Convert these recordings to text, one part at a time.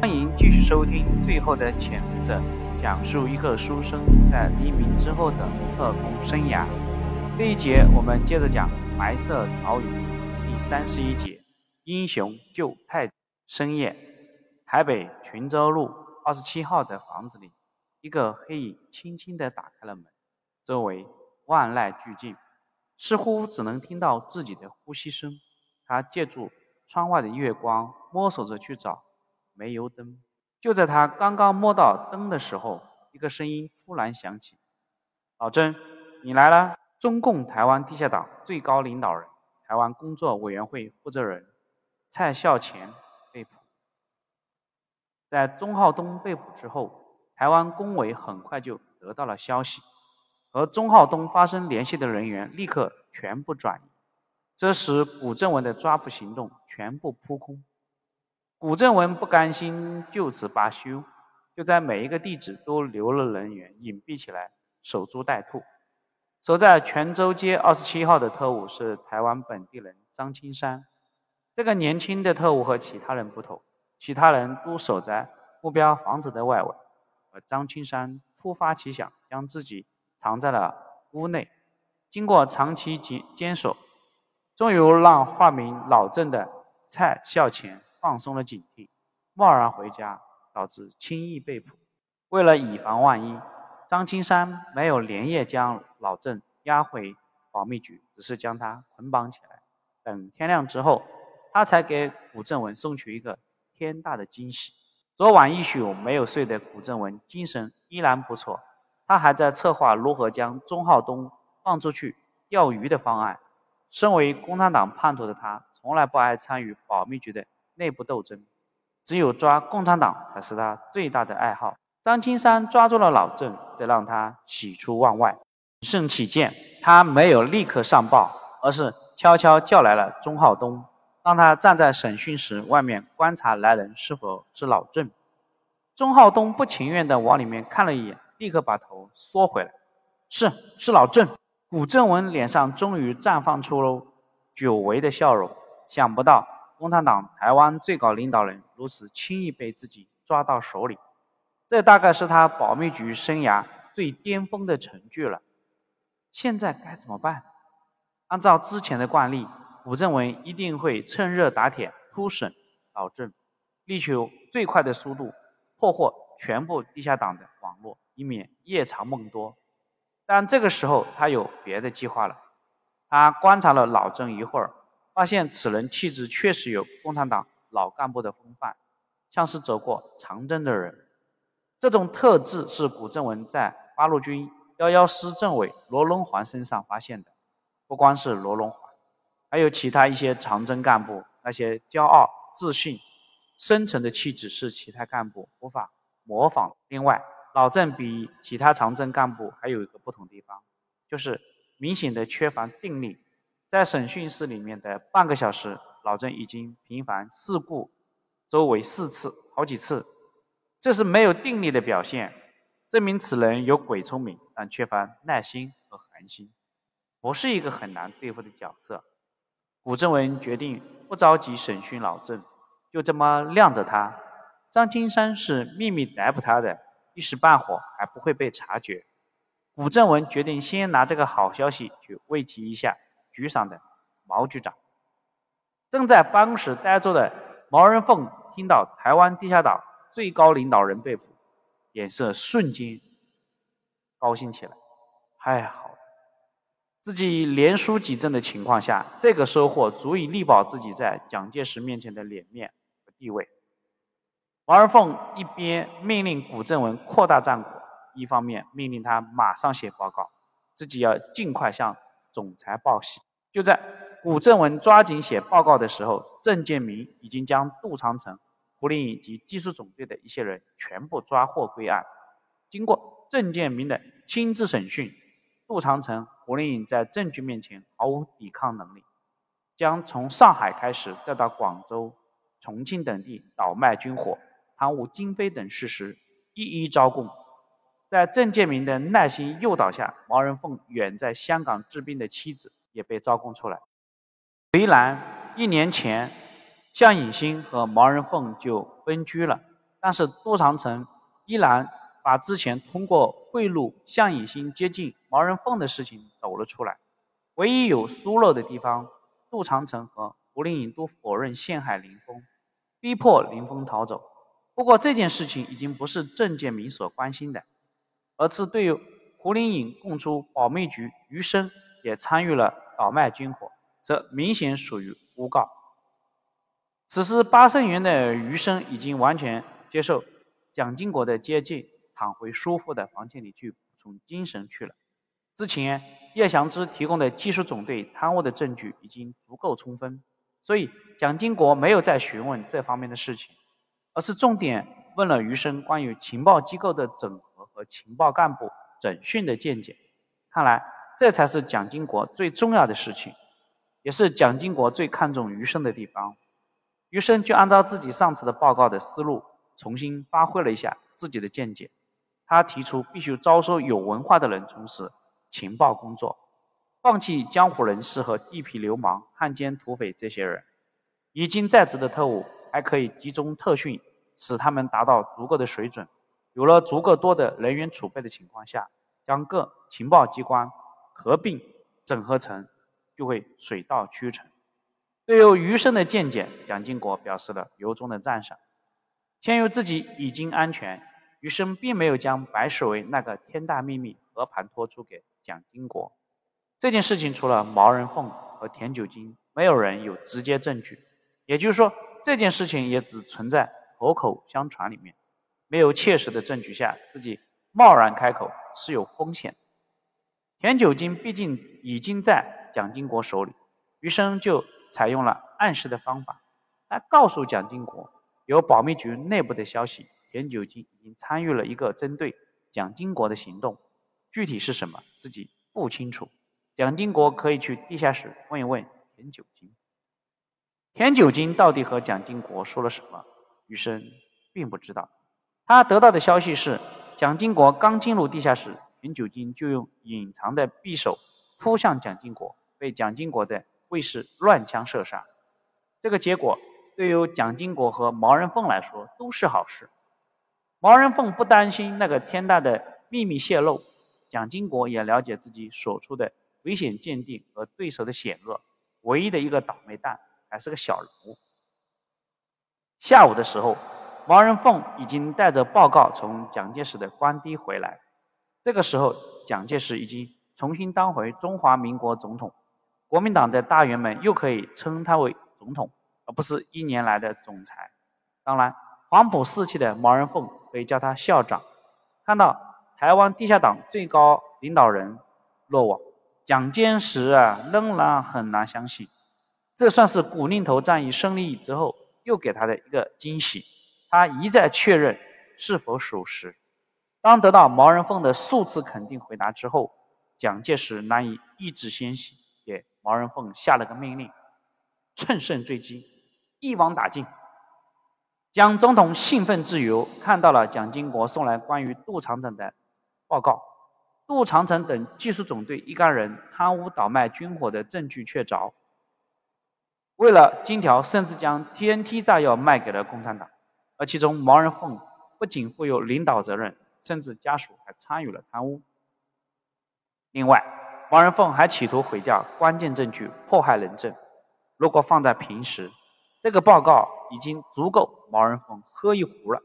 欢迎继续收听《最后的潜伏者》，讲述一个书生在黎明之后的特工生涯。这一节我们接着讲《白色岛屿》第三十一节：英雄救太。深夜，台北群州路二十七号的房子里，一个黑影轻轻地打开了门，周围万籁俱静，似乎只能听到自己的呼吸声。他借助窗外的月光，摸索着去找煤油灯。就在他刚刚摸到灯的时候，一个声音突然响起：“老郑，你来了。”中共台湾地下党最高领导人、台湾工作委员会负责人蔡孝乾被捕。在钟浩东被捕之后，台湾工委很快就得到了消息，和钟浩东发生联系的人员立刻全部转移，这使古正文的抓捕行动全部扑空。古正文不甘心就此罢休，就在每一个地址都留了人员隐蔽起来，守株待兔。守在泉州街二十七号的特务是台湾本地人张青山。这个年轻的特务和其他人不同，其他人都守在目标房子的外围，而张青山突发奇想，将自己藏在了屋内。经过长期坚坚守，终于让化名老郑的蔡孝乾放松了警惕，贸然回家，导致轻易被捕。为了以防万一。张青山没有连夜将老郑押回保密局，只是将他捆绑起来。等天亮之后，他才给古正文送去一个天大的惊喜。昨晚一宿没有睡的古正文精神依然不错，他还在策划如何将钟浩东放出去钓鱼的方案。身为共产党叛徒的他，从来不爱参与保密局的内部斗争，只有抓共产党才是他最大的爱好。张青山抓住了老郑，这让他喜出望外。谨慎起见，他没有立刻上报，而是悄悄叫来了钟浩东，让他站在审讯室外面观察来人是否是老郑。钟浩东不情愿地往里面看了一眼，立刻把头缩回来。是，是老郑。古正文脸上终于绽放出了久违的笑容。想不到，共产党台湾最高领导人如此轻易被自己抓到手里。这大概是他保密局生涯最巅峰的成就了。现在该怎么办？按照之前的惯例，古正文一定会趁热打铁突审老郑，力求最快的速度破获全部地下党的网络，以免夜长梦多。但这个时候他有别的计划了。他观察了老郑一会儿，发现此人气质确实有共产党老干部的风范，像是走过长征的人。这种特质是古正文在八路军幺幺师政委罗荣桓身上发现的。不光是罗荣桓，还有其他一些长征干部，那些骄傲、自信、深沉的气质是其他干部无法模仿。另外，老郑比其他长征干部还有一个不同地方，就是明显的缺乏定力。在审讯室里面的半个小时，老郑已经频繁四顾周围四次，好几次。这是没有定力的表现，证明此人有鬼聪明，但缺乏耐心和恒心，不是一个很难对付的角色。古正文决定不着急审讯老郑，就这么晾着他。张金山是秘密逮捕他的，一时半会还不会被察觉。古正文决定先拿这个好消息去慰藉一下局上的毛局长。正在办公室待着的毛人凤听到台湾地下党。最高领导人被捕，脸色瞬间高兴起来。太好了，自己连输几阵的情况下，这个收获足以力保自己在蒋介石面前的脸面和地位。毛人凤一边命令古正文扩大战果，一方面命令他马上写报告，自己要尽快向总裁报喜。就在古正文抓紧写报告的时候，郑建明已经将杜长城。胡林以及技术总队的一些人全部抓获归案。经过郑建明的亲自审讯，杜长城、胡林颖在证据面前毫无抵抗能力，将从上海开始，再到广州、重庆等地倒卖军火、贪污经费等事实一一招供。在郑建明的耐心诱导下，毛人凤远在香港治病的妻子也被招供出来。虽然一年前。向影星和毛人凤就分居了，但是杜长城依然把之前通过贿赂向以新接近毛人凤的事情抖了出来。唯一有疏漏的地方，杜长城和胡林颖都否认陷害林峰，逼迫林峰逃走。不过这件事情已经不是郑建民所关心的，而是对胡林颖供出保密局余生也参与了倒卖军火，这明显属于诬告。此时八圣园的余生已经完全接受蒋经国的接近，躺回舒服的房间里去补充精神去了。之前叶祥之提供的技术总队贪污的证据已经足够充分，所以蒋经国没有再询问这方面的事情。而是重点问了余生关于情报机构的整合和情报干部整训的见解。看来这才是蒋经国最重要的事情，也是蒋经国最看重余生的地方。余生就按照自己上次的报告的思路，重新发挥了一下自己的见解。他提出必须招收有文化的人从事情报工作，放弃江湖人士和地痞流氓、汉奸土匪这些人，已经在职的特务。还可以集中特训，使他们达到足够的水准。有了足够多的人员储备的情况下，将各情报机关合并整合成，就会水到渠成。对于余生的见解，蒋经国表示了由衷的赞赏。鉴于自己已经安全，余生并没有将白世为那个天大秘密和盘托出给蒋经国。这件事情除了毛人凤和田九金，没有人有直接证据。也就是说。这件事情也只存在口口相传里面，没有切实的证据下，自己贸然开口是有风险。田九金毕竟已经在蒋经国手里，余生就采用了暗示的方法，来告诉蒋经国，有保密局内部的消息，田九金已经参与了一个针对蒋经国的行动，具体是什么自己不清楚，蒋经国可以去地下室问一问田九金。田九金到底和蒋经国说了什么？余生并不知道。他得到的消息是，蒋经国刚进入地下室，田九金就用隐藏的匕首扑向蒋经国，被蒋经国的卫士乱枪射杀。这个结果对于蒋经国和毛人凤来说都是好事。毛人凤不担心那个天大的秘密泄露，蒋经国也了解自己所处的危险境地和对手的险恶，唯一的一个倒霉蛋。还是个小人物。下午的时候，毛人凤已经带着报告从蒋介石的官邸回来。这个时候，蒋介石已经重新当回中华民国总统，国民党的大员们又可以称他为总统，而不是一年来的总裁。当然，黄埔四期的毛人凤可以叫他校长。看到台湾地下党最高领导人落网，蒋介石啊，仍然很难相信。这算是古宁头战役胜利之后又给他的一个惊喜，他一再确认是否属实。当得到毛人凤的数次肯定回答之后，蒋介石难以抑制欣喜，给毛人凤下了个命令：乘胜追击，一网打尽。蒋总统兴奋之由，看到了蒋经国送来关于杜长城的报告，杜长城等技术总队一干人贪污倒卖军火的证据确凿。为了金条，甚至将 TNT 炸药卖给了共产党，而其中毛人凤不仅负有领导责任，甚至家属还参与了贪污。另外，毛人凤还企图毁掉关键证据，迫害人证。如果放在平时，这个报告已经足够毛人凤喝一壶了。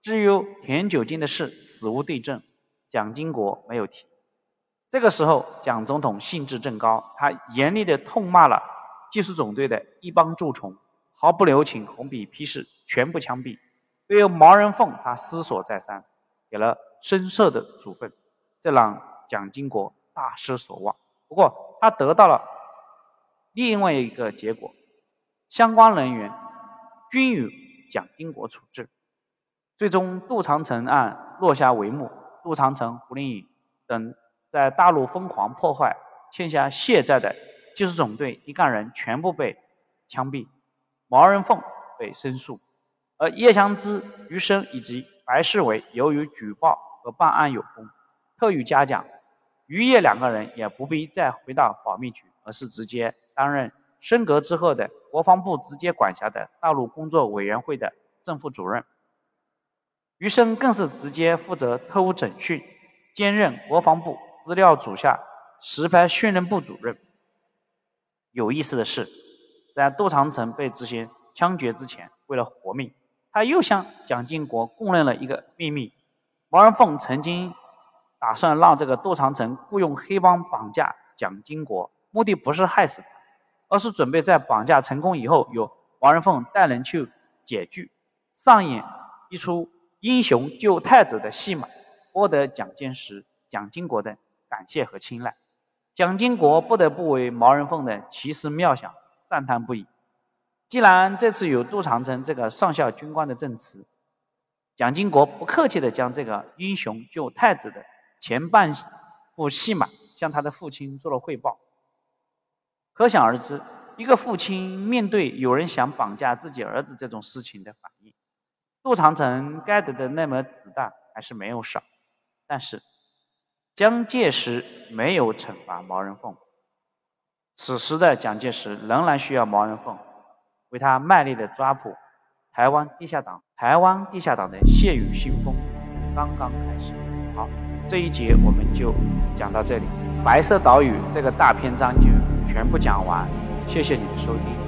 至于田九金的事，死无对证，蒋经国没有提。这个时候，蒋总统兴致正高，他严厉地痛骂了。技术总队的一帮蛀虫，毫不留情，红笔批示全部枪毙。对于毛人凤，他思索再三，给了深色的处分，这让蒋经国大失所望。不过，他得到了另外一个结果，相关人员均与蒋经国处置。最终，杜长城案落下帷幕。杜长城、胡林颖等在大陆疯狂破坏、欠下血债的。技术总队一干人全部被枪毙，毛人凤被申诉，而叶祥之、余生以及白世伟由于举报和办案有功，特予嘉奖。余业两个人也不必再回到保密局，而是直接担任升格之后的国防部直接管辖的大陆工作委员会的正副主任。余生更是直接负责特务整训，兼任国防部资料组下实拍训练部主任。有意思的是，在杜长城被执行枪决之前，为了活命，他又向蒋经国供认了一个秘密：毛人凤曾经打算让这个杜长城雇佣黑帮绑架蒋经国，目的不是害死他，而是准备在绑架成功以后，由毛人凤带人去解剧，上演一出。英雄救太子的戏码，博得蒋介石、蒋经国的感谢和青睐。蒋经国不得不为毛人凤的奇思妙想赞叹不已。既然这次有杜长城这个上校军官的证词，蒋经国不客气地将这个英雄救太子的前半部戏码向他的父亲做了汇报。可想而知，一个父亲面对有人想绑架自己儿子这种事情的反应。杜长城该得的那枚子弹还是没有少，但是蒋介石没有惩罚毛人凤。此时的蒋介石仍然需要毛人凤为他卖力的抓捕台湾地下党。台湾地下党的血雨腥风刚刚开始。好，这一节我们就讲到这里，《白色岛屿》这个大篇章就全部讲完。谢谢你的收听。